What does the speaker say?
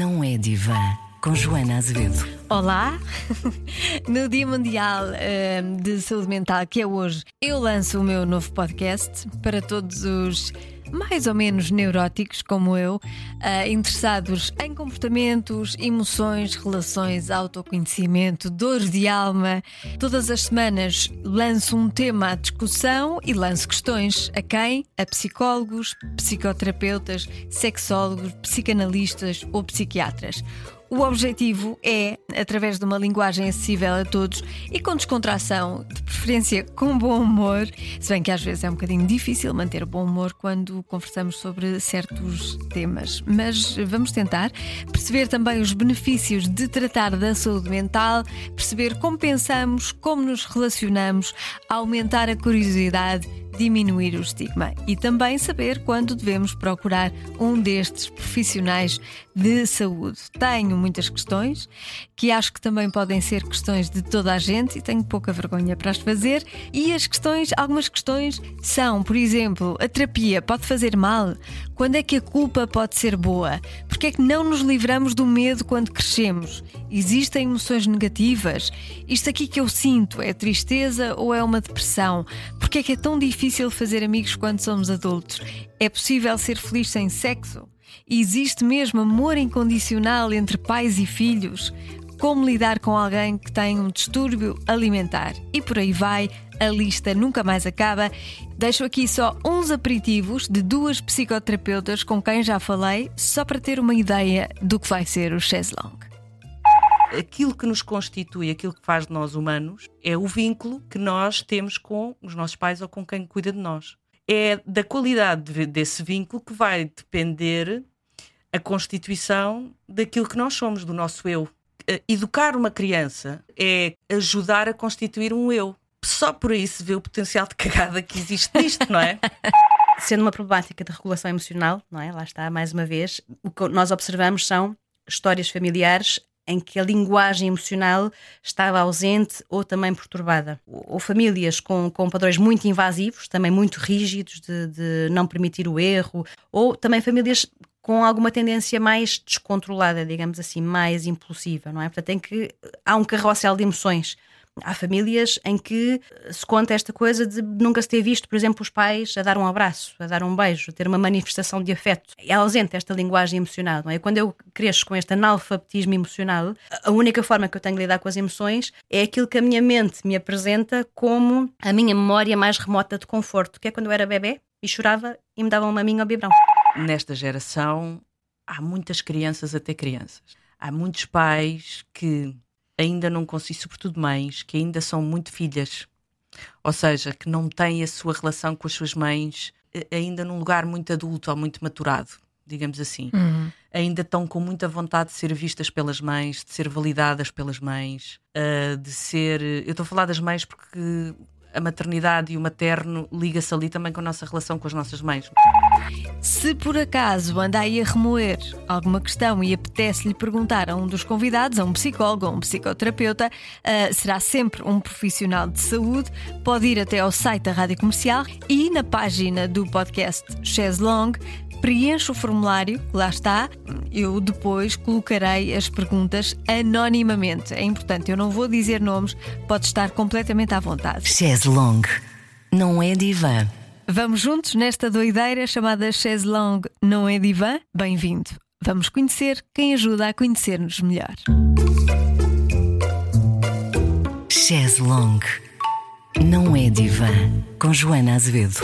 Não é divã com Joana Azevedo. Olá! No Dia Mundial eh, de Saúde Mental, que é hoje, eu lanço o meu novo podcast para todos os mais ou menos neuróticos como eu, eh, interessados em comportamentos, emoções, relações, autoconhecimento, dores de alma. Todas as semanas lanço um tema à discussão e lanço questões a quem? A psicólogos, psicoterapeutas, sexólogos, psicanalistas ou psiquiatras. O objetivo é, através de uma linguagem acessível a todos e com descontração, de preferência com bom humor, se bem que às vezes é um bocadinho difícil manter bom humor quando conversamos sobre certos temas, mas vamos tentar perceber também os benefícios de tratar da saúde mental, perceber como pensamos, como nos relacionamos, aumentar a curiosidade diminuir o estigma e também saber quando devemos procurar um destes profissionais de saúde. Tenho muitas questões que acho que também podem ser questões de toda a gente e tenho pouca vergonha para as fazer. E as questões, algumas questões são, por exemplo, a terapia pode fazer mal? Quando é que a culpa pode ser boa? Porque é que não nos livramos do medo quando crescemos? Existem emoções negativas? Isto aqui que eu sinto é tristeza ou é uma depressão? Porque é que é tão difícil fazer amigos quando somos adultos? É possível ser feliz sem sexo? Existe mesmo amor incondicional entre pais e filhos? Como lidar com alguém que tem um distúrbio alimentar? E por aí vai, a lista nunca mais acaba. Deixo aqui só uns aperitivos de duas psicoterapeutas com quem já falei, só para ter uma ideia do que vai ser o Cheslong aquilo que nos constitui, aquilo que faz de nós humanos, é o vínculo que nós temos com os nossos pais ou com quem cuida de nós. É da qualidade desse vínculo que vai depender a constituição daquilo que nós somos, do nosso eu. Eh, educar uma criança é ajudar a constituir um eu. Só por aí se vê o potencial de cagada que existe nisto, não é? Sendo uma problemática de regulação emocional, não é? Lá está, mais uma vez, o que nós observamos são histórias familiares em que a linguagem emocional estava ausente ou também perturbada. Ou famílias com, com padrões muito invasivos, também muito rígidos, de, de não permitir o erro, ou também famílias com alguma tendência mais descontrolada, digamos assim, mais impulsiva, não é? Portanto, tem que há um carrossel de emoções Há famílias em que se conta esta coisa de nunca se ter visto, por exemplo, os pais a dar um abraço, a dar um beijo, a ter uma manifestação de afeto. É ausente esta linguagem emocional, não é? Quando eu cresço com este analfabetismo emocional, a única forma que eu tenho de lidar com as emoções é aquilo que a minha mente me apresenta como a minha memória mais remota de conforto, que é quando eu era bebê e chorava e me davam uma maminha ao biberão. Nesta geração, há muitas crianças a ter crianças. Há muitos pais que ainda não consigo, sobretudo mães, que ainda são muito filhas, ou seja, que não têm a sua relação com as suas mães eh, ainda num lugar muito adulto ou muito maturado, digamos assim. Uhum. Ainda estão com muita vontade de ser vistas pelas mães, de ser validadas pelas mães, uh, de ser. Eu estou a falar das mães porque a maternidade e o materno liga-se ali também com a nossa relação com as nossas mães. Se por acaso anda aí a remoer alguma questão e apetece-lhe perguntar a um dos convidados, a um psicólogo ou um psicoterapeuta, uh, será sempre um profissional de saúde, pode ir até ao site da Rádio Comercial e na página do podcast Chaz Long preencha o formulário, lá está. Eu depois colocarei as perguntas anonimamente. É importante, eu não vou dizer nomes, pode estar completamente à vontade. Chaise Long, não é divã. Vamos juntos nesta doideira chamada Chaise Long, não é divã? Bem-vindo. Vamos conhecer quem ajuda a conhecer-nos melhor. Chaise Long, não é divã, com Joana Azevedo.